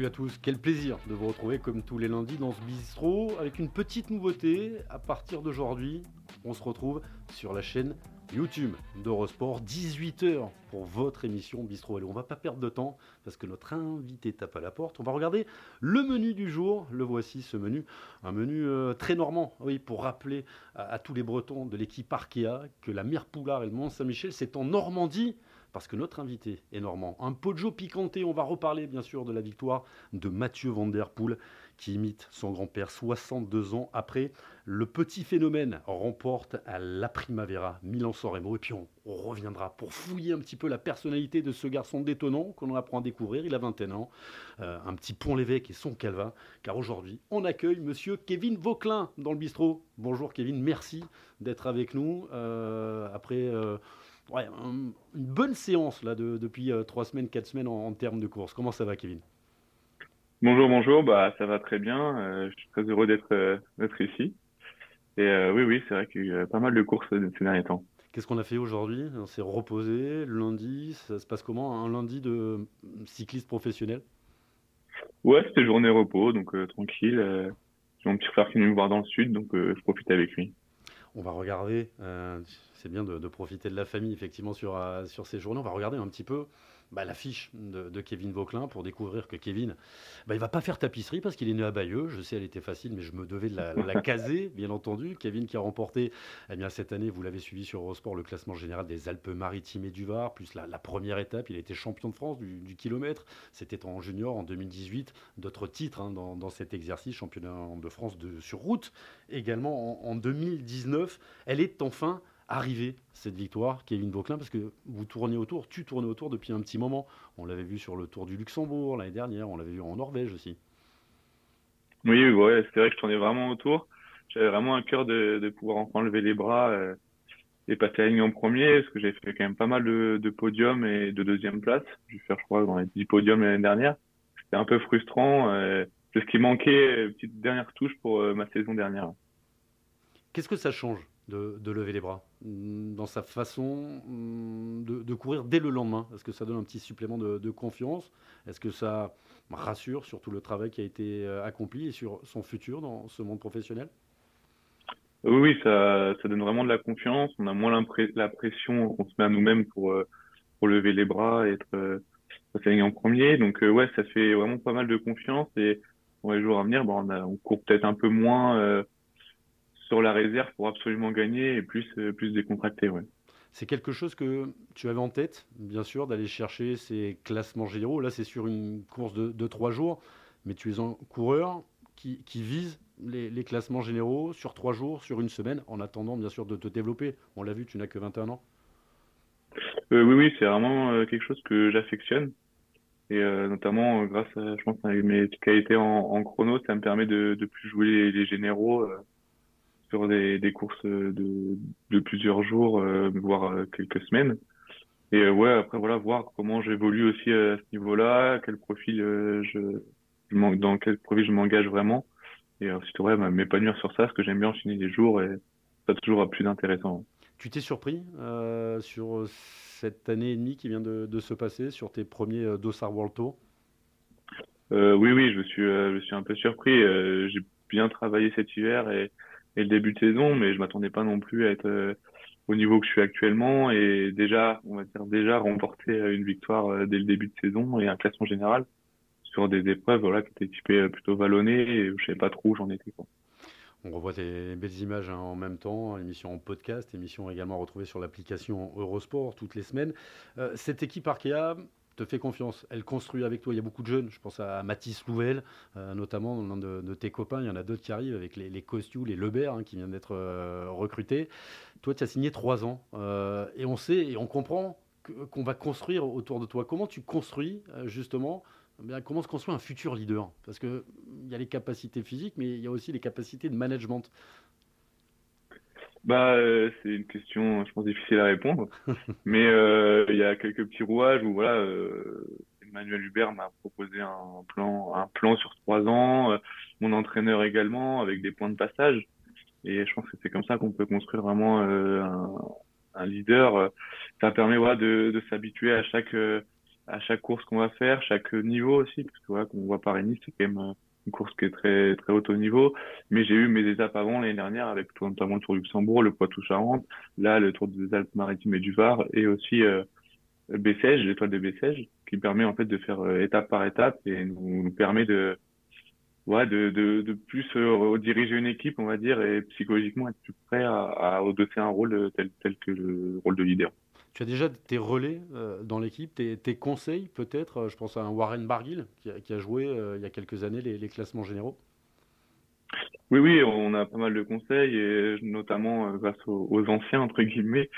Salut à tous, quel plaisir de vous retrouver comme tous les lundis dans ce bistrot avec une petite nouveauté. À partir d'aujourd'hui, on se retrouve sur la chaîne YouTube d'Eurosport, 18h pour votre émission Bistro Hello. On va pas perdre de temps parce que notre invité tape à la porte. On va regarder le menu du jour. Le voici, ce menu. Un menu euh, très normand, oui, pour rappeler à, tous les Bretons de l'équipe Arkea que la Mire Poulard et le Mont Saint-Michel, c'est en Normandie parce que notre invité est normand. Un Poggio piquanté, on va reparler bien sûr de la victoire de Mathieu Van Der Poel qui imite son grand-père 62 ans après. Le petit phénomène remporte à la Primavera Milan-San et puis on, reviendra pour fouiller un petit peu la personnalité de ce garçon détonnant qu'on apprend à découvrir. Il a 21 ans, euh, un petit pont l'évêque et son calvin, car aujourd'hui on accueille monsieur Kevin Vauclin dans le bistrot. Bonjour Kevin, merci d'être avec nous euh, après... Euh, ouais, une bonne séance là depuis euh, trois semaines, quatre semaines en, termes de course. Comment ça va, Kevin? Bonjour, bonjour. Bah, ça va très bien. Euh, je suis très heureux d'être euh, ici. Et oui, oui, c'est vrai qu'il y a eu pas mal de courses ces derniers temps. Qu'est-ce qu'on a fait aujourd'hui? On s'est reposé. Le lundi, ça se passe comment? Un lundi de cycliste professionnel? Ouais, c'était journée repos, donc tranquille. J'ai mon petit frère qui est venu me voir dans le sud, donc je profite avec lui. On va regarder c'est bien de, profiter de la famille, effectivement, sur, euh, sur ces journées. On va regarder un petit peu bah, l'affiche de, Kevin Vauclin pour découvrir que Kevin, bah, il va pas faire tapisserie parce qu'il est né à Bayeux. Je sais, elle était facile, mais je me devais de la, caser, bien entendu. Kevin qui a remporté eh bien, cette année, vous l'avez suivi sur Eurosport, le classement général des Alpes-Maritimes et du Var, plus la, première étape. Il a été champion de France du, kilomètre. C'était en junior en 2018. D'autres titres hein, dans, cet exercice, championnat de France de, sur route également en, en 2019. Elle est enfin arriver cette victoire, Kevin Vauclin, parce que vous tournez autour, tu tournais autour depuis un petit moment. On l'avait vu sur le Tour du Luxembourg l'année dernière, on l'avait vu en Norvège aussi. Oui, ouais, c'est vrai que je tournais vraiment autour. J'avais vraiment un cœur de, pouvoir enfin lever les bras euh, et passer à la ligne en premier, parce que j'ai fait quand même pas mal de, podiums et de deuxième place. J'ai fait, je crois, dans les 10 podiums l'année dernière. C'était un peu frustrant. Euh, ce qui manquait, une petite dernière touche pour euh, ma saison dernière. Qu'est-ce que ça change de, lever les bras mm, dans sa façon mm, de, courir dès le lendemain Est-ce que ça donne un petit supplément de, confiance? Est-ce que ça rassure sur tout le travail qui a été euh, accompli et sur son futur dans ce monde professionnel? Oui, ça, donne vraiment de la confiance. On a moins la pression qu'on se met à nous-mêmes pour, euh, pour lever les bras et être euh, en premier. Donc ouais, ça fait vraiment pas mal de confiance et pour les jours à venir, bon, on, on court peut-être un peu moins sur la réserve pour absolument gagner et plus, euh, plus décontracté. Ouais. C'est quelque chose que tu avais en tête, bien sûr, d'aller chercher ces classements généraux. Là, c'est sur une course de, trois jours, mais tu es un coureur qui, qui vise les, classements généraux sur trois jours, sur une semaine, en attendant, bien sûr, de te développer. On l'a vu, tu n'as que 21 ans. Euh, oui, oui, c'est vraiment euh, quelque chose que j'affectionne. Et notamment, grâce à, je pense, à mes qualités en, en, chrono, ça me permet de, de plus jouer les, les généraux sur des, des courses de, de, plusieurs jours, euh, voire euh, quelques semaines. Et euh, ouais, après voilà, voir comment j'évolue aussi à ce niveau-là, quel profil je, dans quel profil je m'engage vraiment. Et ensuite, ouais, m'épanouir sur ça, parce que j'aime bien enchaîner les jours et ça toujours plus intéressant. Tu t'es surpris euh, sur cette année et demie qui vient de, de se passer, sur tes premiers Dossard World Tour? Euh, Oui, oui, je suis, je suis un peu surpris. J'ai bien travaillé cet hiver et et le début de saison, mais je m'attendais pas non plus à être euh, au niveau que je suis actuellement et déjà, on va dire déjà remporter euh, une victoire euh, dès le début de saison et un classement général sur des épreuves voilà qui étaient typées plutôt vallonnées et je savais pas trop où j'en étais. On revoit des belles images hein, en même temps, émission en podcast, émission également retrouvée sur l'application Eurosport toutes les semaines. cette équipe Arkea, te fait confiance. Elle construit avec toi. Il y a beaucoup de jeunes. Je pense à Mathis Louvel, euh, notamment l'un de, tes copains. Il y en a d'autres qui arrivent avec les, les les Lebert, hein, qui viennent d'être euh, recrutés. Toi, tu as signé trois ans. Euh, et on sait et on comprend qu'on va construire autour de toi. Comment tu construis, justement eh Comment se construit un futur leader? Parce qu'il y a les capacités physiques, mais il y a aussi les capacités de management. Bah, euh, c'est une question, je pense, difficile à répondre. Mais euh, il y a quelques petits rouages où voilà, euh, Emmanuel Hubert m'a proposé un plan, un plan sur trois ans, mon entraîneur également, avec des points de passage. Et je pense que c'est comme ça qu'on peut construire vraiment un, un, leader. Ça permet voilà de, de s'habituer à chaque à chaque course qu'on va faire, chaque niveau aussi, parce que voilà, comme on voit Paris-Nice, c'est quand même course qui est très très haut au niveau. Mais j'ai eu mes étapes avant l'année dernière avec notamment le Tour du Luxembourg, le Poitou-Charentes, là le Tour des Alpes-Maritimes et du Var, et aussi euh, l'étoile de Bessèges, qui permet en fait de faire euh, étape par étape et nous, permet de ouais, de, de, de plus euh, diriger une équipe, on va dire, et psychologiquement être plus prêt à, à un rôle tel, tel que le rôle de leader. Tu as déjà tes relais dans l'équipe, tes, conseils peut-être Je pense à Warren Barguil qui a, joué il y a quelques années les, classements généraux. Oui, oui, on a pas mal de conseils, et notamment grâce aux, anciens, entre guillemets.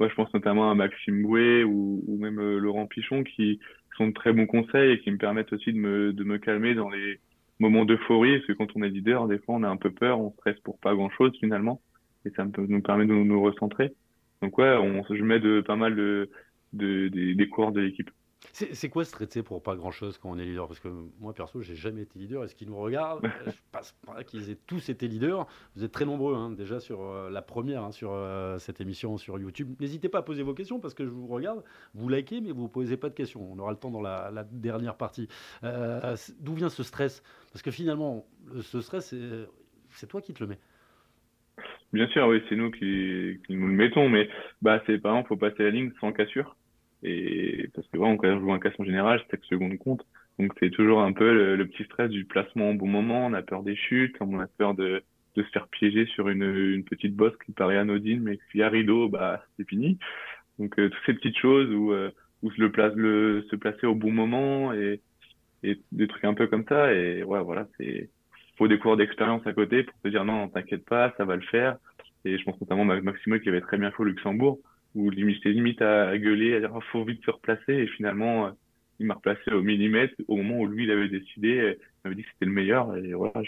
Moi, je pense notamment à Maxime Bouet ou, même Laurent Pichon qui sont de très bons conseils et qui me permettent aussi de me, calmer dans les moments d'euphorie, parce que quand on est leader, des fois, on a un peu peur, on stresse pour pas grand-chose finalement, et ça nous permet de nous recentrer. Donc ouais, on, je mets de, pas mal de, de, de des coureurs de l'équipe. C'est quoi stresser pour pas grand chose quand on est leader? Parce que moi, perso, j'ai jamais été leader. Est-ce qu'ils nous regardent? Je passe pas qu'ils aient tous été leaders. Vous êtes très nombreux, hein, déjà sur euh, la première, hein, sur euh, cette émission sur YouTube. N'hésitez pas à poser vos questions parce que je vous regarde. Vous likez, mais vous posez pas de questions. On aura le temps dans la, la dernière partie. Euh, D'où vient ce stress? Parce que finalement, ce stress, c'est toi qui te le mets. Bien sûr, oui, c'est nous qui, qui, nous le mettons, mais bah, c'est par exemple, faut passer la ligne sans cassure. Et parce que vraiment, quand on joue un casse en général, chaque seconde compte. Donc c'est toujours un peu le, petit stress du placement au bon moment. On a peur des chutes, on a peur de, de se faire piéger sur une, une petite bosse qui paraît anodine, mais s'il y a rideau, bah c'est fini. Donc euh, toutes ces petites choses où, euh, où se, le place, le, se placer au bon moment et, et des trucs un peu comme ça. Et ouais, voilà, c'est faut des cours d'expérience à côté pour se dire non, t'inquiète pas, ça va le faire. Et je pense notamment à Maximo qui avait très bien fait au Luxembourg, où limite, limite à gueuler, à dire oh, faut vite se replacer. Et finalement, euh, il m'a replacé au millimètre au moment où lui il avait décidé, il m'avait dit que c'était le meilleur. Et voilà,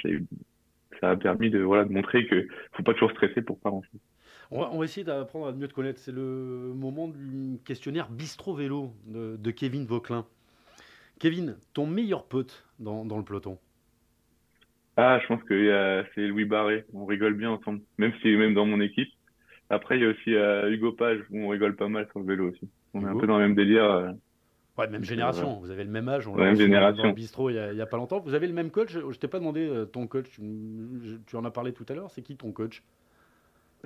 ça a permis de voilà de montrer que faut pas toujours stresser pour pas chose. On va, on va essayer d'apprendre à mieux te connaître. C'est le moment du questionnaire Bistro Vélo de, Kevin Vauclin. Kevin, ton meilleur pote dans, dans le peloton? Ah, je pense que euh, c'est Louis Barré. On rigole bien ensemble, même si même dans mon équipe. Après, il y a aussi euh, Hugo Page où on rigole pas mal sur le vélo aussi. On Hugo. est un peu dans le même délire. Euh, ouais, même génération. Vous avez le même âge. On ouais, même génération. Dans le bistrot il y, y, a, pas longtemps. Vous avez le même coach? Je t'ai pas demandé ton coach. Tu, tu, en as parlé tout à l'heure. C'est qui ton coach?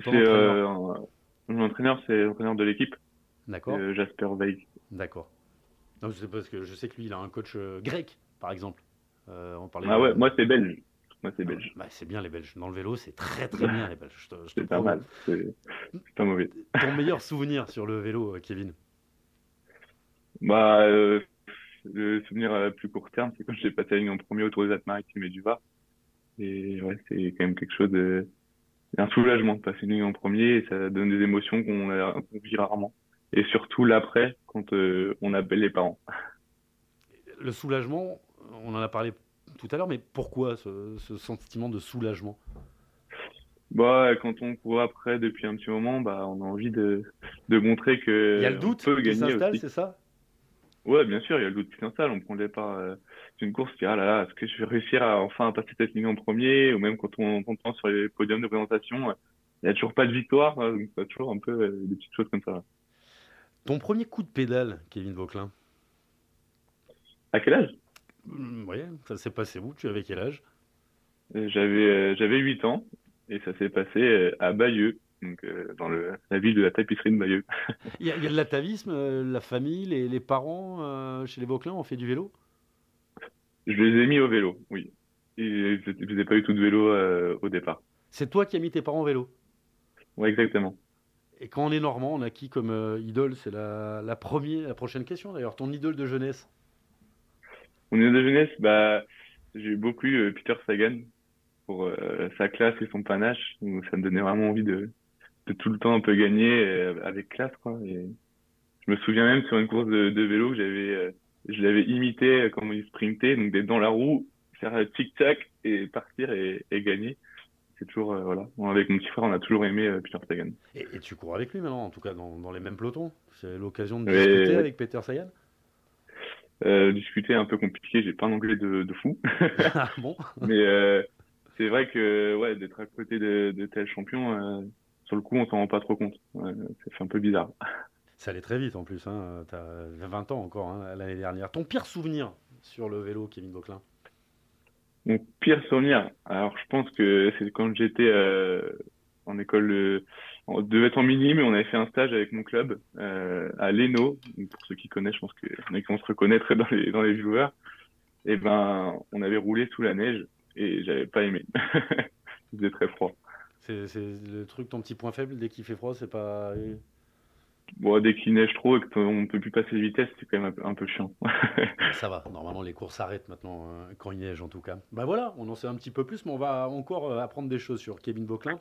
Mon entraîneur. C'est l'entraîneur de l'équipe. D'accord. Jasper Veig. D'accord. Non, c'est parce que je sais que lui, il a un coach grec, par exemple. on parlait ah ouais, moi c'est belge. Moi, c'est belge. Bah, c'est bien les Belges. Dans le vélo, c'est très très bien les Belges. C'est pas mal. C'est pas mauvais. Ton meilleur souvenir sur le vélo, Kevin Bah, euh, le souvenir à plus court terme, c'est quand j'ai passé la ligne en premier autour des Alpes-Maritimes et du Var. Et ouais, c'est quand même quelque chose de. un soulagement de passer une ligne en premier et ça donne des émotions qu'on vit rarement. Et surtout l'après, quand euh, on appelle les parents. Le soulagement, on en a parlé tout à l'heure, mais pourquoi ce, ce, sentiment de soulagement? Bah, quand on court après depuis un petit moment, bah, on a envie de, de montrer que il y a le doute peut qui s'installe, c'est ça? Ouais, bien sûr, il y a le doute qui s'installe. On prend le départ euh, d'une course qui ah là là, est-ce que je vais réussir à enfin passer cette ligne en premier? Ou même quand on, prend sur les podiums de présentation, euh, il n'y a toujours pas de victoire, hein, donc c'est toujours un peu euh, des petites choses comme ça. Ton premier coup de pédale, Kevin Vauclin? À quel âge? Mmh, oui, ça s'est passé où? Tu avais quel âge? J'avais euh, j'avais 8 ans et ça s'est passé euh, à Bayeux, donc euh, dans le, la ville de la tapisserie de Bayeux. Il y, a, il y a de l'atavisme, la famille, les, les parents euh, chez les Vauclins ont fait du vélo? Je les ai mis au vélo, oui. Et je faisais pas eu tout de vélo euh, au départ. C'est toi qui as mis tes parents au vélo? Oui, exactement. Et quand on est normand, on a qui comme euh, idole? C'est la, la, première, la prochaine question d'ailleurs. Ton idole de jeunesse? Mon idole de jeunesse, bah, j'ai eu beaucoup euh, Peter Sagan pour euh, sa classe et son panache. Donc, ça me donnait vraiment envie de, de tout le temps un peu gagner euh, avec classe, quoi. Et je me souviens même sur une course de, de vélo, j'avais, euh, je l'avais imité comme il sprintait, donc d'être dans la roue, faire tic-tac et partir et, et gagner. C'est toujours, euh, voilà. Avec mon petit frère, on a toujours aimé Peter Sagan. Et, et, tu cours avec lui maintenant, en tout cas dans, dans les mêmes pelotons. C'est l'occasion de discuter avec Peter Sagan euh, discuter un peu compliqué, j'ai pas un anglais de, de fou. ah bon? Mais euh, c'est vrai que ouais, d'être à côté de, de tels champions, euh, sur le coup, on s'en rend pas trop compte. Ouais, fait un peu bizarre. Ça allait très vite en plus, hein. tu as 20 ans encore hein, l'année dernière. Ton pire souvenir sur le vélo, Kevin Vauclin Mon pire souvenir, alors je pense que c'est quand j'étais en école, on devait être en mini, mais on avait fait un stage avec mon club euh, à Leno. Pour ceux qui connaissent, je pense qu'on se reconnaîtrait dans les, dans les joueurs. Et ben, on avait roulé sous la neige et j'avais pas aimé. Il faisait très froid. C'est le truc, ton petit point faible, dès qu'il fait froid, c'est pas. Bon, dès qu'il neige trop et qu'on ne peut plus passer de vitesse, c'est quand même un peu, chiant. Ça va, normalement les courses s'arrêtent maintenant hein, quand il neige en tout cas. Bah voilà, on en sait un petit peu plus, mais on va encore euh, apprendre des choses sur Kevin Vauclin.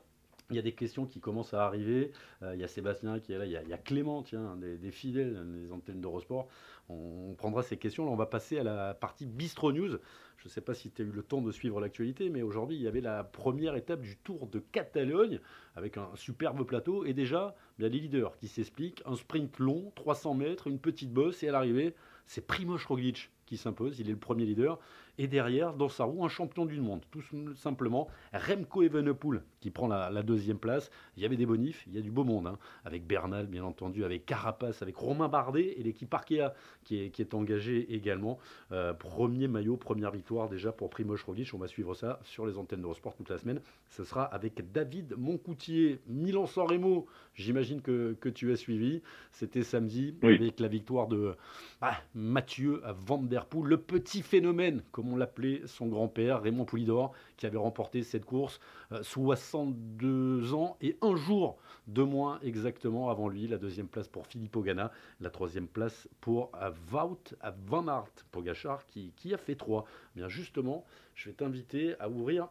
Il y a des questions qui commencent à arriver. Euh, il y a Sébastien qui est là. Il y a, Clément, tiens, des, fidèles des antennes d'Eurosport. On, on, prendra ces questions. Là, on va passer à la partie Bistro News. Je ne sais pas si tu as eu le temps de suivre l'actualité, mais aujourd'hui, il y avait la première étape du Tour de Catalogne avec un superbe plateau. Et déjà, il y a les leaders qui s'expliquent. Un sprint long, 300 mètres, une petite bosse. Et à l'arrivée, c'est Primoz Roglic qui s'impose. Il est le premier leader. Et derrière, dans sa roue, un champion du monde, tout simplement, Remco Evenepoel, qui prend la, deuxième place. Il y avait des bonifs, il y a du beau monde, hein, avec Bernal, bien entendu, avec Carapace, avec Romain Bardet et l'équipe Arkea qui est, qui est engagée également. Euh, premier maillot, première victoire déjà pour Primoz Roglic. On va suivre ça sur les antennes d'Eurosport toute la semaine. Ce sera avec David Moncoutier, Milan-San Remo. J'imagine que, que, tu as suivi. C'était samedi avec la victoire de ah, Mathieu Van Der Poel, le petit phénomène, comme on l'appelait son grand-père, Raymond Poulidor, qui avait remporté cette course, 62 euh, ans et un jour de moins exactement avant lui. La deuxième place pour Philippe Ogana, la troisième place pour Wout Van Aert Pogachar, qui, qui a fait trois. Bien justement, je vais t'inviter à ouvrir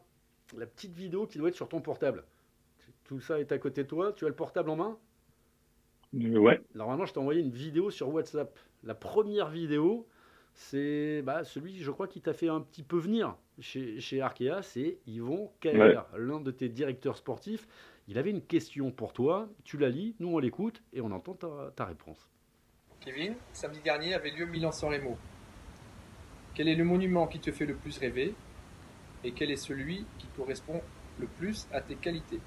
la petite vidéo qui doit être sur ton portable. Tout ça est à côté de toi. Tu as le portable en main? Euh, Ouais. Normalement, je t'ai envoyé une vidéo sur WhatsApp. La première vidéo, c'est bah, celui, je crois, qui t'a fait un petit peu venir chez, chez Arkea, c'est Yvon Kaer, l'un de tes directeurs sportifs. Il avait une question pour toi, tu la lis, nous on l'écoute et on entend ta, réponse. Kevin, samedi dernier avait lieu Milan-San Remo. Quel est le monument qui te fait le plus rêver et quel est celui qui correspond le plus à tes qualités?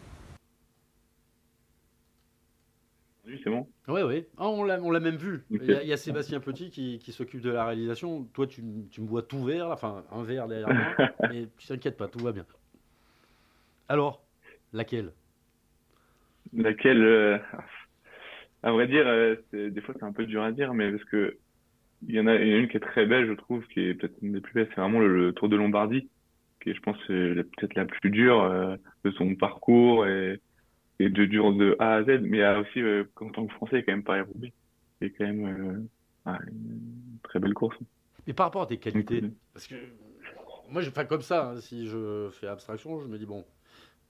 Oui, c'est bon. Oui, oui. Ah, on l'a même vu. Il y, a, Sébastien Petit qui, s'occupe de la réalisation. Toi, tu, me vois tout vert, enfin un vert derrière moi, mais tu t'inquiètes pas, tout va bien. Alors, laquelle? Laquelle euh, À vrai dire, euh, des fois c'est un peu dur à dire, mais parce que il y en a, une qui est très belle, je trouve, qui est peut-être une des plus belles, c'est vraiment le, Tour de Lombardie, qui est, je pense, peut-être la plus dure euh, de son parcours et de dur de A à Z, mais aussi, euh, en tant que Français, quand même Paris-Roubaix. C'est quand même euh, une très belle course. Et par rapport à tes qualités, parce que moi, je fais comme ça, hein, si je fais abstraction, je me dis, bon,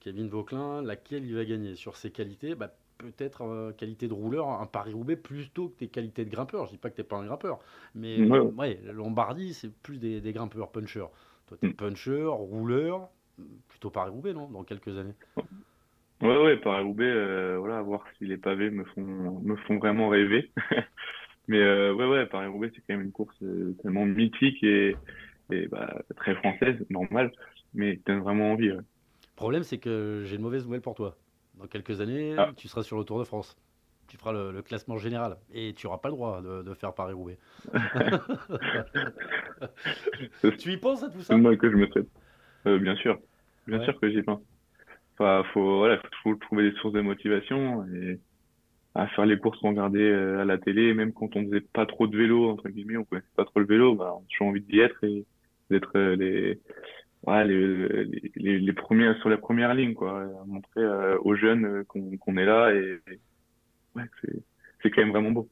Kevin Vauclin, laquelle il va gagner? Sur ses qualités, bah, peut-être euh, qualité de rouleur, un Paris-Roubaix, plutôt que tes qualités de grimpeur. Je dis pas que tu n'es pas un grimpeur, mais ouais. Lombardie, c'est plus des, des grimpeurs, punchers. Toi, tu es mm. puncher, rouleur, plutôt Paris-Roubaix, non Dans quelques années? Ouais, ouais, Paris-Roubaix, euh, voilà, voir si les pavés me font, me font vraiment rêver. Mais euh, ouais, ouais, Paris-Roubaix, c'est quand même une course euh, tellement mythique et, et bah, très française, normal, mais tu as vraiment envie. Le problème, c'est que j'ai une mauvaise nouvelle pour toi. Dans quelques années, ah. tu seras sur le Tour de France. Tu feras le, classement général et tu n'auras pas le droit de, faire Paris-Roubaix. tu y penses à tout ça? C'est moi que je me traite. bien sûr, bien sûr que j'y pense. Enfin, faut, voilà, faut trouver des sources de motivation et à faire les courses qu'on regardait euh, à la télé, même quand on faisait pas trop de vélo, entre guillemets, on connaissait pas trop le vélo, bah, on a toujours envie d'y être et d'être euh, les, ouais, les, les, premiers sur la première ligne, quoi, montrer euh, aux jeunes qu'on est là et, et ouais, c'est quand même vraiment beau.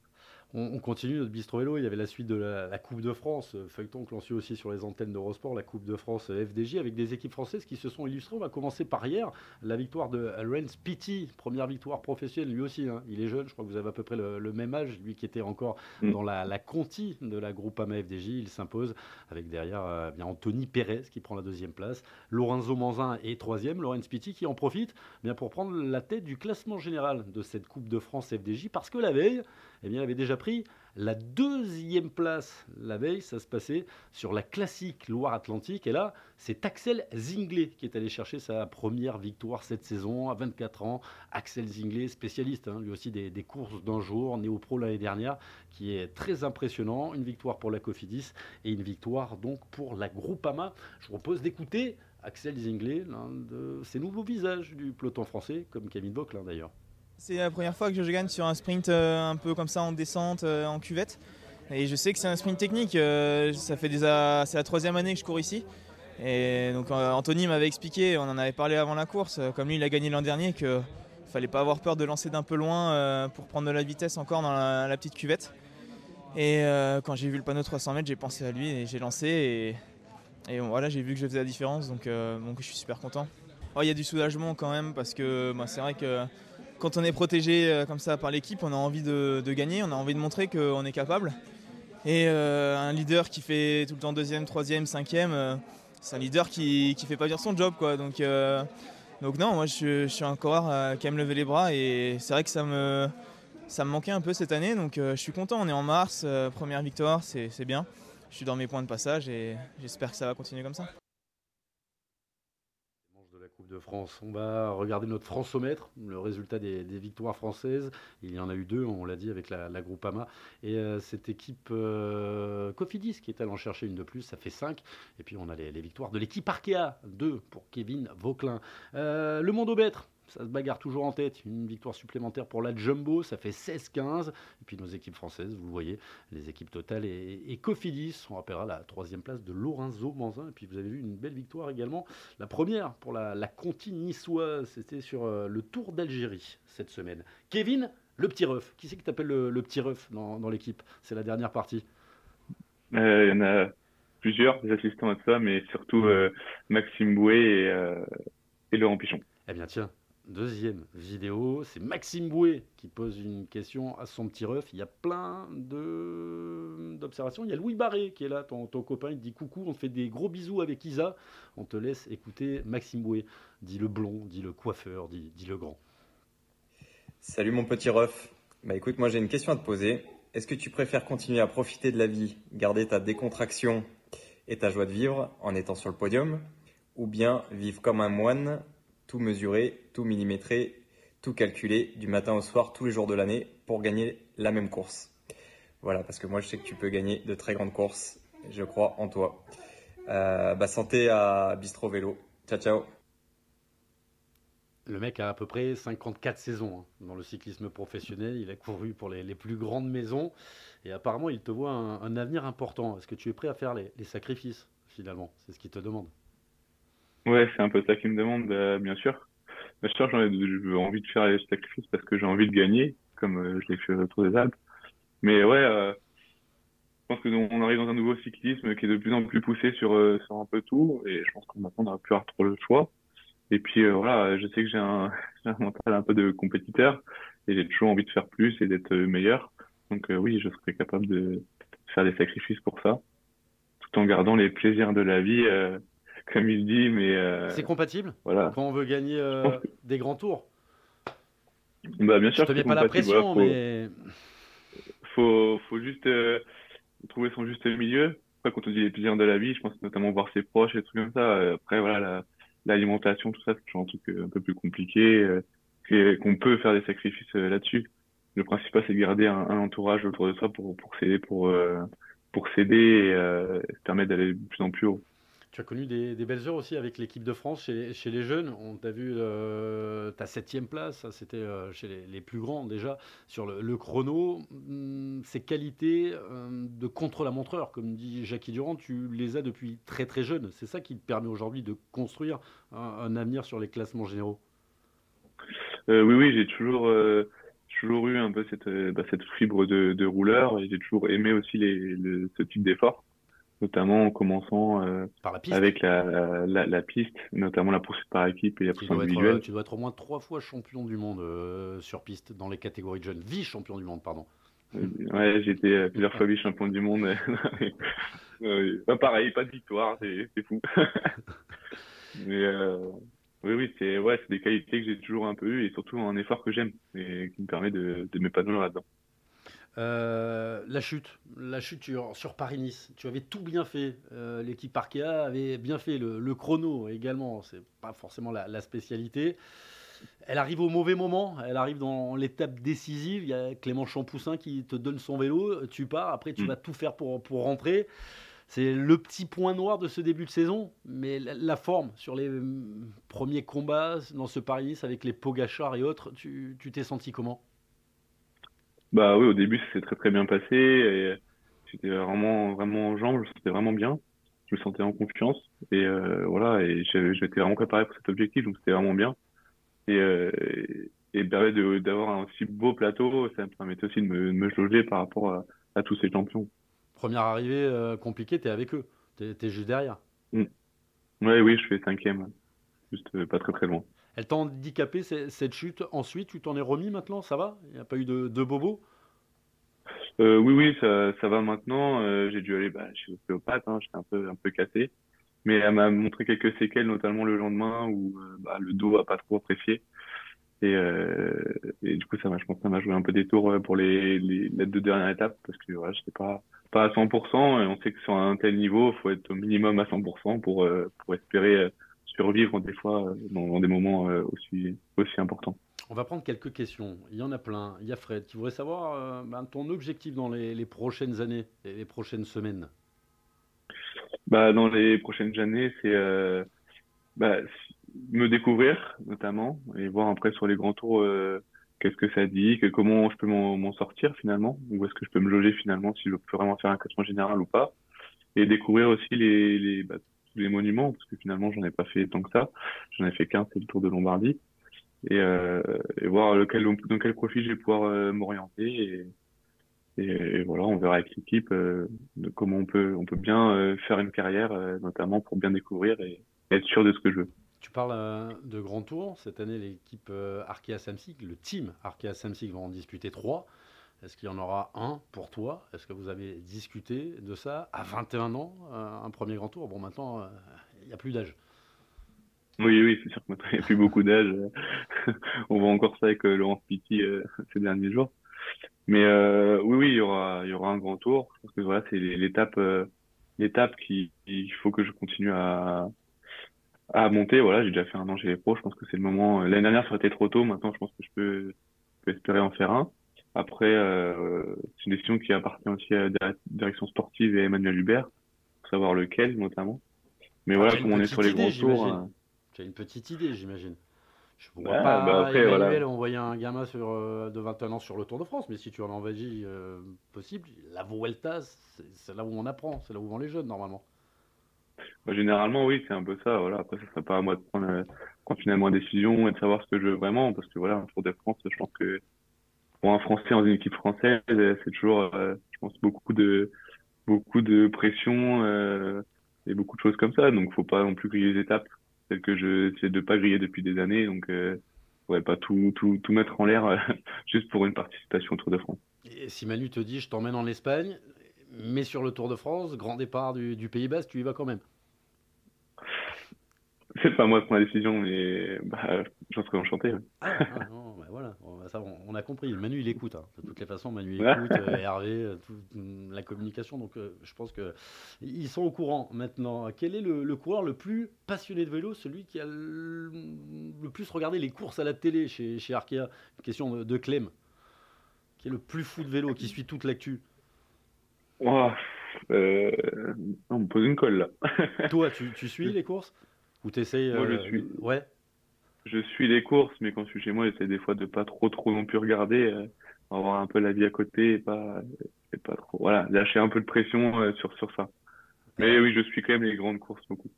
On, continue notre bistro vélo. Il y avait la suite de la, Coupe de France, euh, feuilleton que l'on suit aussi sur les antennes d'Eurosport, la Coupe de France euh, FDJ, avec des équipes françaises qui se sont illustrées. On va commencer par hier, la victoire de Rens Pitti, première victoire professionnelle, lui aussi. Hein. Il est jeune, je crois que vous avez à peu près le, même âge, lui qui était encore mm. dans la, Conti de la Groupama FDJ. Il s'impose avec derrière euh, bien Anthony Pérez qui prend la deuxième place. Lorenzo Manzin est troisième. Lorenz Pitti qui en profite bien pour prendre la tête du classement général de cette Coupe de France FDJ parce que la veille, eh bien, avait déjà pris La deuxième place la veille, ça se passait sur la classique Loire-Atlantique. Et là, c'est Axel Zinglet qui est allé chercher sa première victoire cette saison à 24 ans. Axel Zinglet, spécialiste hein, lui aussi des, courses d'un jour, néo-pro l'année dernière, qui est très impressionnant. Une victoire pour la Cofidis et une victoire donc pour la Groupama. Je vous propose d'écouter Axel Zinglet, l'un de ces nouveaux visages du peloton français, comme Camille Boclin d'ailleurs. C'est la première fois que je gagne sur un sprint euh, un peu comme ça en descente, euh, en cuvette. Et je sais que c'est un sprint technique. Euh, ça fait c'est la troisième année que je cours ici. Et donc Anthony m'avait expliqué, on en avait parlé avant la course, comme lui il a gagné l'an dernier, qu'il ne fallait pas avoir peur de lancer d'un peu loin pour prendre de la vitesse encore dans la, petite cuvette. Et quand j'ai vu le panneau 300 mètres, j'ai pensé à lui et j'ai lancé. Et, voilà, j'ai vu que je faisais la différence, donc, donc je suis super content. Oh, il y a du soulagement quand même parce que bah, c'est vrai que quand on est protégé euh, comme ça par l'équipe, on a envie de, gagner, on a envie de montrer qu'on est capable. Et euh, un leader qui fait tout le temps deuxième, troisième, cinquième, euh, c'est un leader qui ne fait pas bien son job. Quoi. Donc, donc non, moi je, suis un coureur qui aime lever les bras et c'est vrai que ça me, ça me manquait un peu cette année. Donc je suis content, on est en mars, première victoire, c'est bien. Je suis dans mes points de passage et j'espère que ça va continuer comme ça de France. On va regarder notre Francomètre, le résultat des, victoires françaises. Il y en a eu deux, on l'a dit, avec la, Groupama. Et euh, cette équipe euh, Cofidis qui est allée en chercher une de plus, ça fait 5. Et puis on a les, victoires de l'équipe Arkea, 2 pour Kevin Vauclin. Euh, le Monde au ça se bagarre toujours en tête. Une victoire supplémentaire pour la Jumbo, ça fait 16-15. Et puis nos équipes françaises, vous voyez, les équipes Total et, Cofidis. On rappellera la troisième place de Lorenzo Manzin. Et puis vous avez vu une belle victoire également. La première pour la, la Conti niçoise, c'était sur euh, le Tour d'Algérie cette semaine. Kevin, le petit ref. Qui c'est que t'appelles le, le petit ref dans, l'équipe? C'est la dernière partie. Euh, il y en a plusieurs des assistants à ça, mais surtout euh, Maxime Bouet et, et Laurent Pichon. Eh bien tiens, Deuxième vidéo, c'est Maxime Bouet qui pose une question à son petit ref. Il y a plein d'observations. Il y a Louis Barré qui est là, ton, copain. Il dit coucou, on te fait des gros bisous avec Isa. On te laisse écouter Maxime Bouet. Dit le blond, dit le coiffeur, dit, dit le grand. Salut mon petit ref. Bah écoute, moi j'ai une question à te poser. Est-ce que tu préfères continuer à profiter de la vie, garder ta décontraction et ta joie de vivre en étant sur le podium, ou bien vivre comme un moine tout mesurer, tout millimétrer, tout calculer du matin au soir, tous les jours de l'année pour gagner la même course. Voilà, parce que moi je sais que tu peux gagner de très grandes courses. Je crois en toi. Euh, bah, santé à Bistro Vélo. Ciao, ciao. Le mec a à peu près 54 saisons hein, dans le cyclisme professionnel. Il a couru pour les, plus grandes maisons. Et apparemment, il te voit un, avenir important. Est-ce que tu es prêt à faire les, les sacrifices, finalement? C'est ce qu'il te demande. Ouais, c'est un peu ça qu'il me demande, bah, bien sûr. Bien sûr, j'ai envie de faire les sacrifices parce que j'ai envie de gagner, comme euh, je l'ai fait autour des Alpes. Mais ouais, euh, je pense que on arrive dans un nouveau cyclisme qui est de plus en plus poussé sur, euh, sur un peu tout, et je pense qu'on maintenant on n'aura plus trop le choix. Et puis voilà, je sais que j'ai un, un mental un peu de compétiteur, et j'ai toujours envie de faire plus et d'être meilleur. Donc oui, je serais capable de faire des sacrifices pour ça, tout en gardant les plaisirs de la vie comme il dit, mais. Euh, c'est compatible voilà. quand on veut gagner euh, des grands tours bah, Bien sûr. Je te mets pas la pression, mais. Faut, faut juste euh, trouver son juste milieu. Après, quand on dit les plaisirs de la vie, je pense notamment voir ses proches et des trucs comme ça. Après, voilà, l'alimentation, tout ça, c'est toujours un truc un peu plus compliqué, et qu'on peut faire des sacrifices là-dessus. Le principal, c'est de garder un, entourage autour de ça pour, pour s'aider, pour, pour s'aider et permettre d'aller de plus en plus haut. Tu as connu des, belles heures aussi avec l'équipe de France chez, les jeunes. On t'a vu euh, ta septième place, c'était euh, chez les, plus grands déjà, sur le, chrono. Hum, ces qualités euh, de contre-la-montreur, comme dit Jackie Durand, tu les as depuis très très jeune. C'est ça qui te permet aujourd'hui de construire un, avenir sur les classements généraux? oui, oui, j'ai toujours toujours eu un peu cette, bah, fibre de, rouleur et j'ai toujours aimé aussi les, ce type d'effort notamment en commençant euh, avec la, la, piste, notamment la poursuite par équipe et la poursuite individuelle. Euh, tu dois être au moins trois fois champion du monde euh, sur piste dans les catégories de jeunes. Vice-champion du monde, pardon. ouais, j'ai été plusieurs fois vice-champion du monde. pas pareil, pas de victoire, c'est fou. Mais oui, oui, c'est ouais, des qualités que j'ai toujours un peu eues et surtout un effort que j'aime et qui me permet de, de m'épanouir là-dedans. Euh, la chute, la chute sur, sur Paris-Nice, tu avais tout bien fait. Euh, l'équipe Arkea avait bien fait le, chrono également. C'est pas forcément la, spécialité. Elle arrive au mauvais moment. Elle arrive dans l'étape décisive. Il y a Clément Champoussin qui te donne son vélo. Tu pars. Après, tu mm. vas tout faire pour, pour rentrer. C'est le petit point noir de ce début de saison, mais la, forme sur les mm, premiers combats dans ce Paris-Nice avec les Pogachar et autres, tu t'es senti comment? Bah oui, au début, c'est très très bien passé. Et j'étais vraiment vraiment en jambes, c'était vraiment bien. Je me sentais en confiance et euh, voilà. Et j'étais vraiment préparé pour cet objectif, donc c'était vraiment bien. Et euh, et d'avoir un aussi beau plateau, ça me permettait aussi de me, de me jauger par rapport à, à, tous ces champions. Première arrivée euh, compliquée, t'es avec eux, t'es es juste derrière. Mm. Ouais, oui, je fais cinquième, juste euh, pas très très loin. Elle t'a handicapé cette chute. Ensuite, tu t'en es remis maintenant Ça va? Il n'y a pas eu de, de bobo? Euh, Oui, oui, ça, va maintenant. Euh, j'ai dû aller bah, chez l'ostéopathe. Hein, J'étais un peu, un peu cassé. Mais elle m'a montré quelques séquelles, notamment le lendemain où euh, bah, le dos a pas trop apprécié. Et, du coup, ça m'a, je pense, que m'a joué un peu des tours pour les, deux dernières étapes parce que voilà, j'étais pas pas à 100% et on sait que sur un tel niveau, il faut être au minimum à 100% pour pour espérer survivre des fois euh, dans, des moments euh, aussi, aussi importants. On va prendre quelques questions. Il y en a plein. Il y a Fred qui voudrait savoir euh, ben, ton objectif dans les, prochaines années et les prochaines semaines. Bah, dans les prochaines années, c'est bah, me découvrir notamment et voir après sur les grands tours qu'est-ce que ça dit, que, comment je peux m'en sortir finalement, où est-ce que je peux me loger finalement, si je peux vraiment faire un classement général ou pas, et découvrir aussi les, les bah, les monuments, parce que finalement, j'en ai pas fait tant que ça. J'en ai fait qu'un, c'est le Tour de Lombardie. Et, euh, voir dans quel profil je vais pouvoir euh, m'orienter. Et, voilà, on verra avec l'équipe euh, comment on peut, on peut bien faire une carrière, notamment pour bien découvrir et, être sûr de ce que je veux. Tu parles de Grand Tour. Cette année, l'équipe Arkea Samsic, le team Arkea Samsic va en disputer trois. Est-ce qu'il y en aura un pour toi? Est-ce que vous avez discuté de ça à 21 ans, euh, un premier grand tour? Bon, maintenant, euh, il n'y a plus d'âge. Oui, oui, c'est sûr que maintenant, il n'y a plus beaucoup d'âge. On voit encore ça avec euh, Laurence Pitti ces derniers jours. Mais oui, oui, il y aura, il y aura un grand tour. Je pense que voilà, c'est l'étape, l'étape qui, il faut que je continue à, à monter. Voilà, j'ai déjà fait un an chez les pros. Je pense que c'est le moment. L'année dernière, ça aurait été trop tôt. Maintenant, je pense que je peux espérer en faire un. Après, euh, c'est une décision qui appartient aussi à la direction sportive et à Emmanuel Hubert, pour savoir lequel notamment. Mais voilà, comme on est sur les grands tours. Euh, tu as une petite idée, j'imagine. Je ne vois pas bah après, Emmanuel envoyer un gamin sur, euh, de 21 ans sur le Tour de France, mais si tu en envahis euh, possible, la Vuelta, c'est là où on apprend, c'est là où vont les jeunes normalement. Bah, généralement, oui, c'est un peu ça. Voilà. Après, ce serait pas à moi de prendre, prendre finalement une décision et de savoir ce que je veux vraiment, parce que voilà, un Tour de France, je pense que pour un Français dans une équipe française, c'est toujours, euh, je pense, beaucoup de beaucoup de pression euh, et beaucoup de choses comme ça. Donc, faut pas non plus griller les étapes, celles que je sais de pas griller depuis des années. Donc, euh, ouais, pas tout tout tout mettre en l'air euh, juste pour une participation au Tour de France. Et si Manu te dit, je t'emmène en Espagne, mais sur le Tour de France, grand départ du, du Pays Basque, tu y vas quand même. C'est pas moi qui prends la décision, mais bah, j'en serais enchanté. Ah, ah, non, bah voilà, ça, on, a compris. Manu, il écoute. Hein. De toutes les façons, Manu écoute, euh, Hervé, euh, toute mm, la communication. Donc, euh, je pense que ils sont au courant maintenant. Quel est le, coureur le plus passionné de vélo, celui qui a le, plus regardé les courses à la télé chez, chez Arkea? Question de, Clem. Qui est le plus fou de vélo, qui suit toute l'actu? Oh, On me pose une colle là. Toi, tu, tu suis les courses? Ou t'essayes Moi, je euh, suis. Ouais. Je suis les courses, mais quand je suis chez moi, j'essaie des fois de pas trop, trop non plus regarder, euh, avoir un peu la vie à côté et pas, et pas trop. Voilà, lâcher un peu de pression euh, sur, sur ça. Mais oui, je suis quand même les grandes courses beaucoup.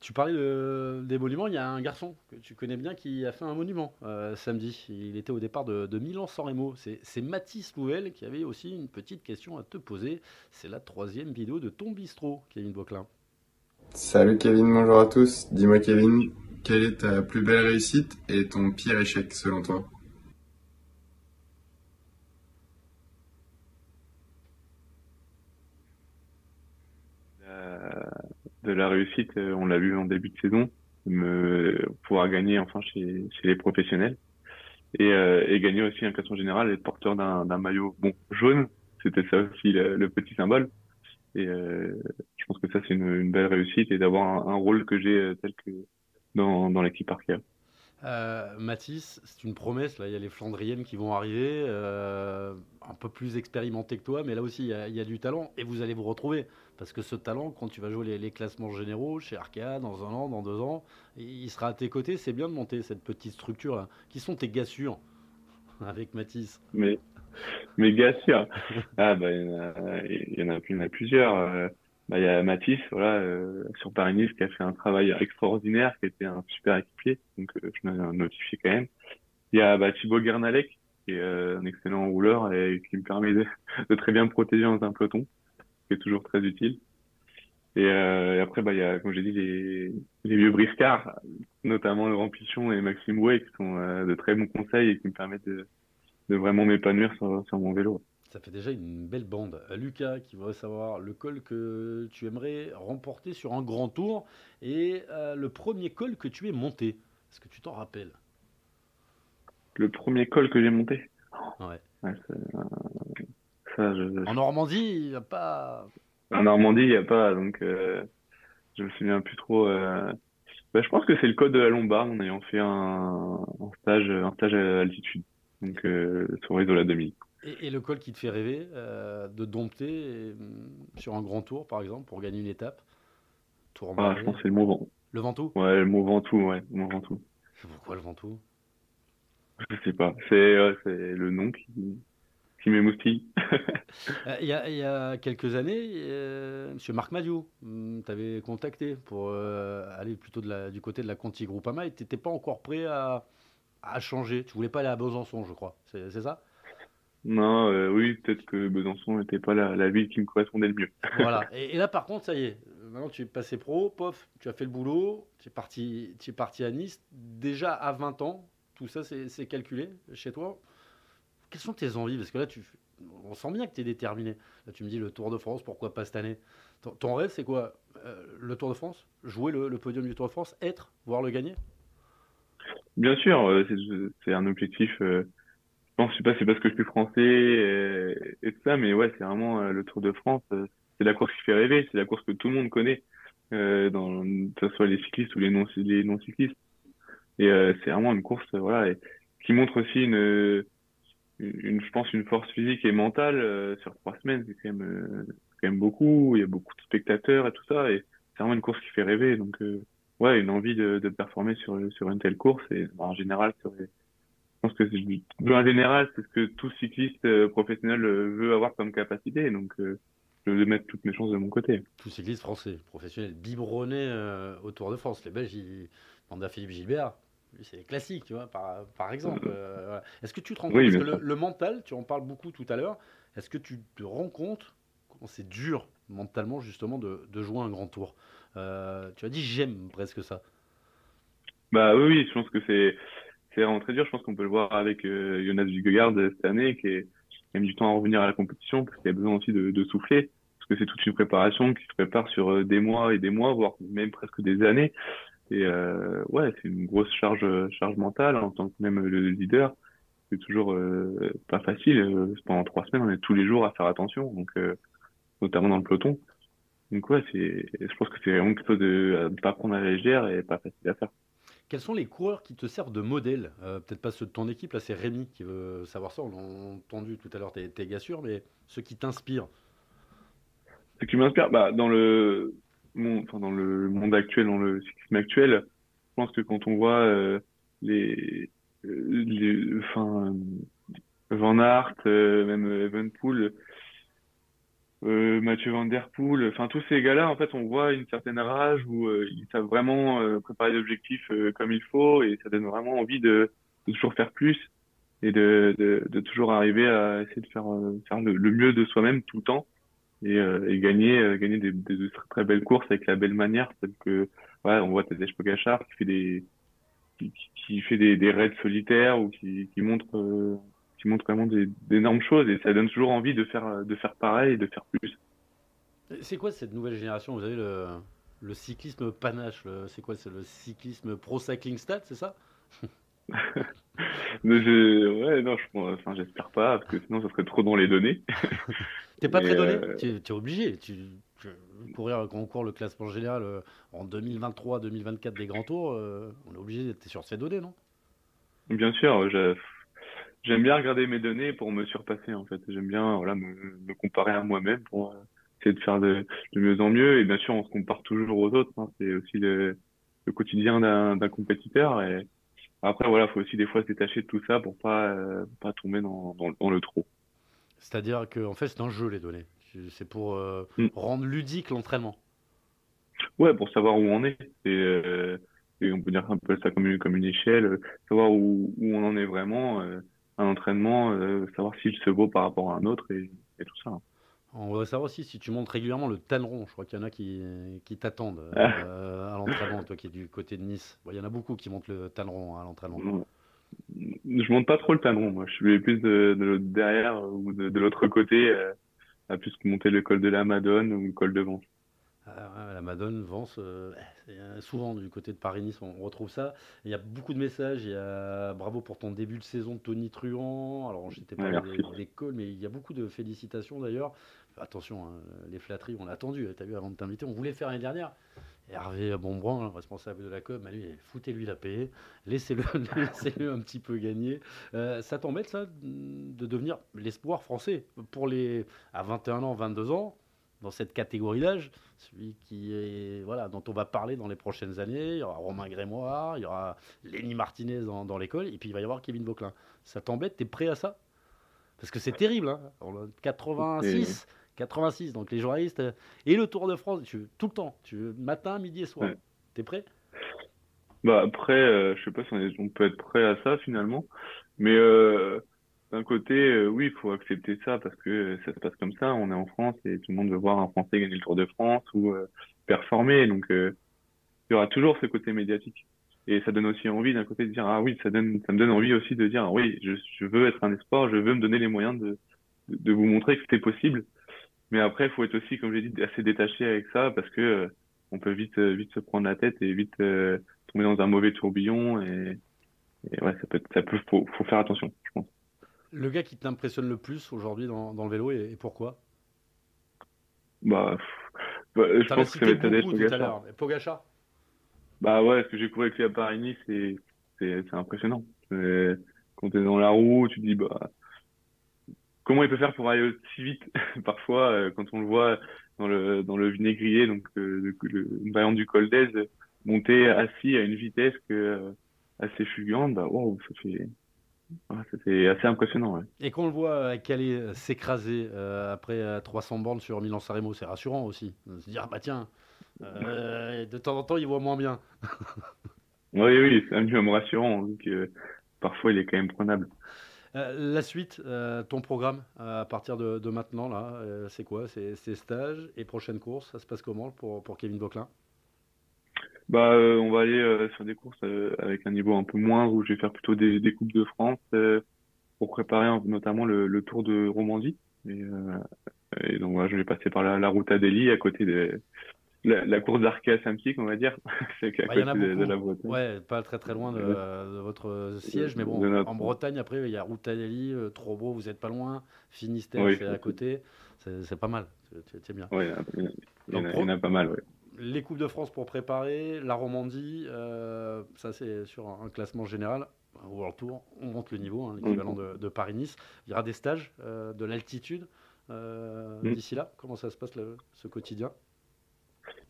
Tu parlais de, des monuments, il y a un garçon que tu connais bien qui a fait un monument samedi. Il était au départ de, de Milan-San Remo. C'est Mathis Louvel qui avait aussi une petite question à te poser. C'est la troisième vidéo de ton bistrot, Kevin Boclin. Salut Kevin, bonjour à tous. Dis-moi Kevin, quelle est ta plus belle réussite et ton pire échec selon toi? De la réussite, euh, on l'a vu en début de saison, me, pouvoir gagner enfin chez, les professionnels. et, et gagner aussi un classement général et être porteur d'un maillot jaune. C'était ça aussi le, petit symbole. Et je pense que ça c'est une, belle réussite et d'avoir un, rôle que j'ai tel que dans, dans l'équipe Arkea. Euh, Mathis, c'est une promesse. Là, il y a les Flandriennes qui vont arriver, euh, un peu plus expérimentées que toi, mais là aussi, il y, a, du talent et vous allez vous retrouver. Parce que ce talent, quand tu vas jouer les, classements généraux chez Arkea dans un an, dans deux ans, il sera à tes côtés. C'est bien de monter cette petite structure-là. Qui sont tes gars sûrs avec Mathis Mais, gars sûrs Ah, bah, il y en a, plusieurs. Euh, bah, il y a Mathis, voilà, euh, sur Paris-Nice, qui a fait un travail extraordinaire, qui était un super équipier, donc euh, je l'ai notifié quand même. Il y a bah, Thibaut Gernalek, qui est euh, un excellent rouleur et qui me permet de, de, très bien me protéger dans un peloton, qui est toujours très utile. Et, et après, bah, il y a, comme j'ai dit, les, les vieux briscards, notamment Laurent Pichon et Maxime Way, qui sont de très bons conseils et qui me permettent de, de vraiment m'épanouir sur, sur mon vélo. Ça fait déjà une belle bande. Euh, Lucas qui voudrait savoir le col que tu aimerais remporter sur un grand tour et euh, le premier col que tu es monté. Est-ce que tu t'en rappelles? Le premier col que j'ai monté? Ouais. Euh, en Normandie, il n'y a pas. En Normandie, il n'y a pas, donc je me souviens plus trop. Bah, je pense que c'est le col de la Lombarde en ayant fait un, stage, un stage à altitude, donc sur les 2000. Et, le col qui te fait rêver euh, de dompter mm, sur un grand tour, par exemple, pour gagner une étape? Tour ah, Je pense que c'est le Mont Ventoux. Le Ventoux? Ouais, le Mont Ventoux, ouais. Le Mont Ventoux. Pourquoi le Ventoux? Je sais pas. C'est le nom qui, Euh, il y, a, y, a quelques années, euh, Monsieur Marc Madiou mm, t'avait contacté pour aller plutôt de la, du côté de la Conti Groupama et tu n'étais pas encore prêt à, à changer. Tu voulais pas aller à Besançon, je crois. C'est ça? Non, euh, oui, peut-être que Besançon n'était pas la, la, ville qui me correspondait le mieux. voilà. Et, là, par contre, ça y est. Maintenant, tu es passé pro, pof, tu as fait le boulot, tu es parti, tu es parti à Nice. Déjà à 20 ans, tout ça, c'est calculé chez toi? Quelles sont tes envies? Parce que là, tu, on sent bien que tu es déterminé. Là, tu me dis le Tour de France, pourquoi pas cette année? Ton, rêve, c'est quoi? Euh, Le Tour de France? Jouer le, podium du Tour de France Être Voir le gagner? Bien sûr, euh, c'est un objectif pense, je sais pas, c'est parce que je suis français et, tout ça, mais ouais, c'est vraiment euh, le Tour de France. Euh, c'est la course qui fait rêver, c'est la course que tout le monde connaît, euh, que ce soit les cyclistes ou les non, les non cyclistes. Et euh, c'est vraiment une course, voilà, qui montre aussi une, une, je pense, une force physique et mentale sur trois semaines. C'est quand même, beaucoup. Il y a beaucoup de spectateurs et tout ça, et c'est vraiment une course qui fait rêver. Donc, ouais, une envie de, performer sur sur une telle course et en général les pense que c'est en général, c'est ce que tout cycliste euh, professionnel euh, veut avoir comme capacité. Donc, euh, je veux mettre toutes mes chances de mon côté. Tout cycliste français, professionnel, biberonné au Tour de France. Les Belges, ils Philippe Gilbert. C'est classique, tu vois, par, par exemple. Est-ce que tu te rends compte, que le, mental, tu en parles beaucoup tout à l'heure, est-ce que tu te rends compte comment c'est dur mentalement, justement, de, de, jouer un grand tour? Tu as dit j'aime presque ça. Bah oui, oui, je pense que c'est c'est vraiment très dur. Je pense qu'on peut le voir avec euh, Jonas Vingegaard cette année, qui, est, a mis du temps à revenir à la compétition, parce qu'il a besoin aussi de, de souffler, parce que c'est toute une préparation qui se prépare sur euh, des mois et des mois, voire même presque des années. Et euh, ouais, c'est une grosse charge, charge mentale en tant que même le leader. C'est toujours euh, pas facile. Euh, pendant trois semaines, on est tous les jours à faire attention, donc notamment dans le peloton. Donc ouais, c'est, je pense que c'est vraiment quelque chose de, à ne pas prendre à la légère et pas facile à faire. Quels sont les coureurs qui te servent de modèle? Peut-être pas ceux de ton équipe, là c'est Rémi qui veut savoir ça, on l'a entendu tout à l'heure, t'es, t'es gars sûr, mais ceux qui t'inspirent. Ce qui m'inspire, bah, dans le enfin, dans le monde actuel, dans le cyclisme actuel, je pense que quand on voit euh, les, euh, les, enfin, Van Aert, même Evenpool, euh, Mathieu Van Der Poel, enfin tous ces gars-là, en fait, on voit une certaine rage où euh, ils savent vraiment euh, préparer l'objectif comme il faut et ça donne vraiment envie de, toujours faire plus et de, toujours arriver à essayer de faire le, mieux de soi-même tout le temps et, et gagner, gagner des, des, très, belles courses avec la belle manière, telle que ouais, on voit Tadej Pogacar qui fait des qui, qui fait des, des raids solitaires ou qui, qui montre qui montre vraiment d'énormes choses et ça donne toujours envie de faire, de faire pareil et de faire plus. C'est quoi cette nouvelle génération? Vous avez le, le cyclisme panache, c'est quoi? C'est le cyclisme pro cycling stat, c'est ça? Je, ouais, non, je, enfin, j'espère pas, parce que sinon, ça serait trop dans les données. T'es pas Mais, très donné euh, Tu es obligé. Tu, tu- courir, quand on court le classement général euh, en 2023-2024 des grands tours, euh, on est obligé d'être sur ces données, non? Bien sûr, j'aime bien regarder mes données pour me surpasser, en fait. J'aime bien, voilà, me, me comparer à moi-même pour essayer de faire de, de mieux en mieux. Et bien sûr, on se compare toujours aux autres, hein. C'est aussi le, le quotidien d'un, d'un compétiteur. Et après, voilà, faut aussi des fois se détacher de tout ça pour pas, euh, pas tomber dans, dans, dans le trop. C'est-à-dire qu'en fait, c'est un jeu, les données. C'est pour euh, Mm. rendre ludique l'entraînement. Ouais, pour savoir où on est. Et, euh, et on peut dire un peu ça comme une, comme une échelle, euh, savoir où, où on en est vraiment, euh, un entraînement, savoir s'il se vaut par rapport à un autre et, et tout ça. On voudrait savoir aussi si tu montes régulièrement le talon. Je crois qu'il y en a qui, qui t'attendent Ah. euh, à l'entraînement, toi qui es du côté de Nice. Bon, il y en a beaucoup qui montent le talon à l'entraînement. Je monte pas trop le talon, moi. Je suis plus de, derrière ou de, de l'autre côté, euh, à plus que monter le col de la Madone ou le col de Vence. Ah, la Madone, Vence, euh, euh, souvent du côté de Paris-Nice, on retrouve ça. Il y a beaucoup de messages. Il y a bravo pour ton début de saison de Tony Truant. Alors, parlé merci. des, des cols, mais il y a beaucoup de félicitations d'ailleurs. Attention, hein, les flatteries, on l'a attendu. Tu as vu avant de t'inviter, on voulait faire l'année dernière. Hervé Bonbrun, le responsable de la com, lui, foutez-lui la paix, laissez-le laissez-le un petit peu gagner. Euh, ça t'embête, ça, de devenir l'espoir français pour les à 21 ans, 22 ans, dans cette catégorie d'âge, celui qui est voilà dont on va parler dans les prochaines années. Il y aura Romain Grémoire, il y aura Lenny Martinez dans, dans l'école, et puis il va y avoir Kevin Vauclin. Ça t'embête? T'es prêt à ça? Parce que c'est terrible. Hein On a 86, 86. Donc les journalistes euh, et le Tour de France, tu veux tout le temps. Tu veux matin, midi et soir. Ouais. T'es prêt? Bah après, euh, je sais pas si on, est- on peut être prêt à ça finalement, mais euh, d'un côté, euh, oui, il faut accepter ça parce que ça se passe comme ça. On est en France et tout le monde veut voir un Français gagner le Tour de France ou performer. Donc, il y aura toujours ce côté médiatique. Et ça donne aussi envie d'un côté de dire ah oui, ça donne, ça me donne envie aussi de dire ah oui, je, je veux être un espoir, je veux me donner les moyens de, de, de vous montrer que c'est possible. Mais après, il faut être aussi, comme j'ai dit, assez détaché avec ça parce que euh, on peut vite, euh, vite se prendre la tête et vite euh, tomber dans un mauvais tourbillon et, et ouais, ça peut, ça peut, faut, faut faire attention, je pense. Le gars qui t'impressionne le plus aujourd'hui dans, dans le vélo et, et pourquoi? Bah, bah, je pense que ça va être Tadej Pogacar. Pogacar? Bah ouais, ce que j'ai couru avec lui à Paris-Nice, c'est, impressionnant. Quand t'es dans la roue, tu te dis, bah, comment il peut faire pour aller si vite? Parfois, euh, quand on le voit dans le, dans le vinaigrier, donc, euh, le, du col d'Aise, monter assis à une vitesse que, euh, assez fulgurante, bah, wow, ça fait, ouais, ça fait assez impressionnant, ouais. Et qu'on le voit Calais euh, s'écraser après euh, 300 bornes sur Milan-San Remo, c'est rassurant aussi. De se dire, ah bah tiens, de temps en temps, il voit moins bien. Oui, oui, c'est un minimum rassurant, donc, parfois il est quand même prenable. Euh, la suite, euh, ton programme euh, à partir de, maintenant, là, c'est quoi? C'est stages et prochaines courses Ça se passe comment pour, Kevin Vauclin? Bah, on va aller sur des courses avec un niveau un peu moindre où je vais faire plutôt des, des coupes de France pour préparer notamment le, Tour de Romandie. Et, et donc je vais passer par la, la route Adélie à côté de la, la course Saint-Pierre, on va dire. C'est qu'à Bah, Il y en a côté de, la Bretagne. Ouais, pas très très loin de, votre siège, mais bon, notre- en Bretagne, après, il y a Routanelli, euh, Trobreau, vous êtes pas loin, Finistère, Oui, c'est à côté, c'est pas mal, c'est bien. Ouais, il y en a, pas mal, ouais. Les Coupes de France pour préparer, la Romandie, euh, ça c'est sur un, un classement général, World Tour, on monte le niveau, hein, l'équivalent de, de Paris-Nice. Il y aura des stages, euh, de l'altitude euh, Mm. d'ici là. Comment ça se passe le- ce quotidien?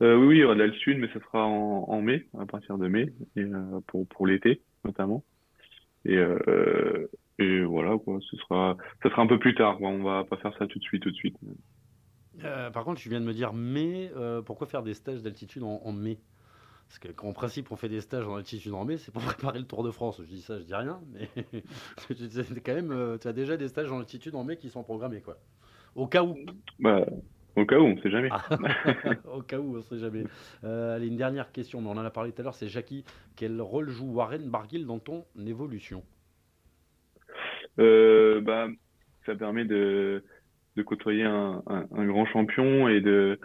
Euh, oui, oui, aura de l'altitude, mais ce sera en, en mai, à partir de mai, et, euh, pour, pour l'été, notamment. Et, euh, et voilà, quoi, ce sera, ça sera un peu plus tard, quoi. On va pas faire ça tout de suite, tout de suite. Par contre, tu viens de me dire mai, pourquoi faire des stages d'altitude en, en mai? Parce qu'en principe, on fait des stages en altitude en mai, c'est pour préparer le Tour de France. Je dis ça, je dis rien, mais quand même, tu as déjà des stages en altitude en mai qui sont programmés, quoi. Au cas où. Bah, au cas où, on sait jamais. Ah. Au cas où, on sait jamais. Euh, allez, une dernière question, mais on en a parlé tout à l'heure, c'est Jackie. Quel rôle joue Warren Barguil dans ton évolution? Euh, bah, ça permet de, de côtoyer un, un, un grand champion et de,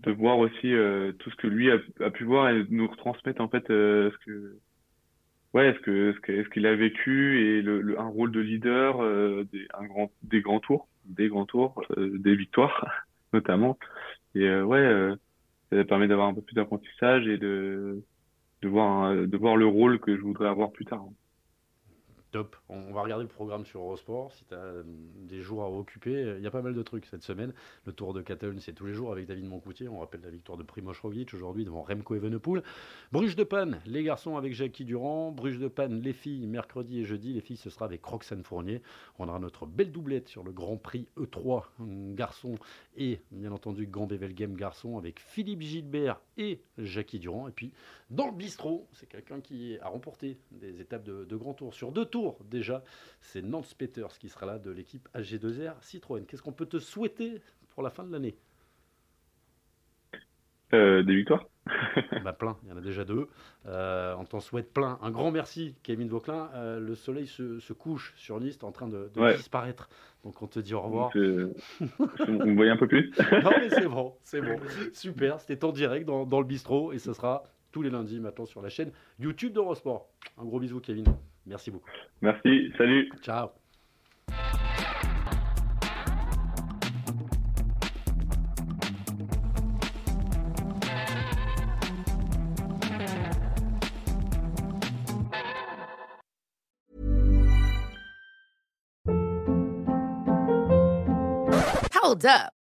de voir aussi euh, tout ce que lui a, a pu voir et nous retransmettre en fait ce que ouais, ce que ce qu'il a vécu et le, le- un rôle de leader, euh, des, un grand, des grands tours, des grands tours, euh, des victoires notamment. Et euh, ouais, euh, ça permet d'avoir un peu plus d'apprentissage et de de voir de voir le rôle que je voudrais avoir plus tard. Top. On va regarder le programme sur Eurosport. Si tu as des jours à occuper, il y a pas mal de trucs cette semaine. Le Tour de Catalogne, c'est tous les jours avec David Moncoutier. On rappelle la victoire de Primoz Roglic aujourd'hui devant Remco Evenepoel. Bruges de Panne, les garçons avec Jackie Durand. Bruges de Panne, les filles, mercredi et jeudi. Les filles, ce sera avec Roxane Fournier. On aura notre belle doublette sur le Grand Prix E3 hum, garçon et bien entendu Grand Bevel Game garçon avec Philippe Gilbert et Jackie Durand. Et puis dans le bistrot, c'est quelqu'un qui a remporté des étapes de, de grand tour sur deux tours déjà. C'est Nance Peters qui sera là de l'équipe AG2R Citroën. Qu'est-ce qu'on peut te souhaiter pour la fin de l'année? Euh, des victoires. bah, Plein, il y en a déjà deux. Euh, on t'en souhaite plein. Un grand merci, Kevin Vauclin. Euh, le soleil se, se couche sur Nice, en train de, de Ouais. disparaître. Donc on te dit au revoir. Donc, euh, on me voyait un peu plus? non mais c'est bon, c'est bon. Super, c'était en direct dans, dans le bistrot et ce sera tous les lundis maintenant sur la chaîne YouTube d'Eurosport. Un gros bisou Kevin. Merci beaucoup. Merci, salut. Ciao. Hold up.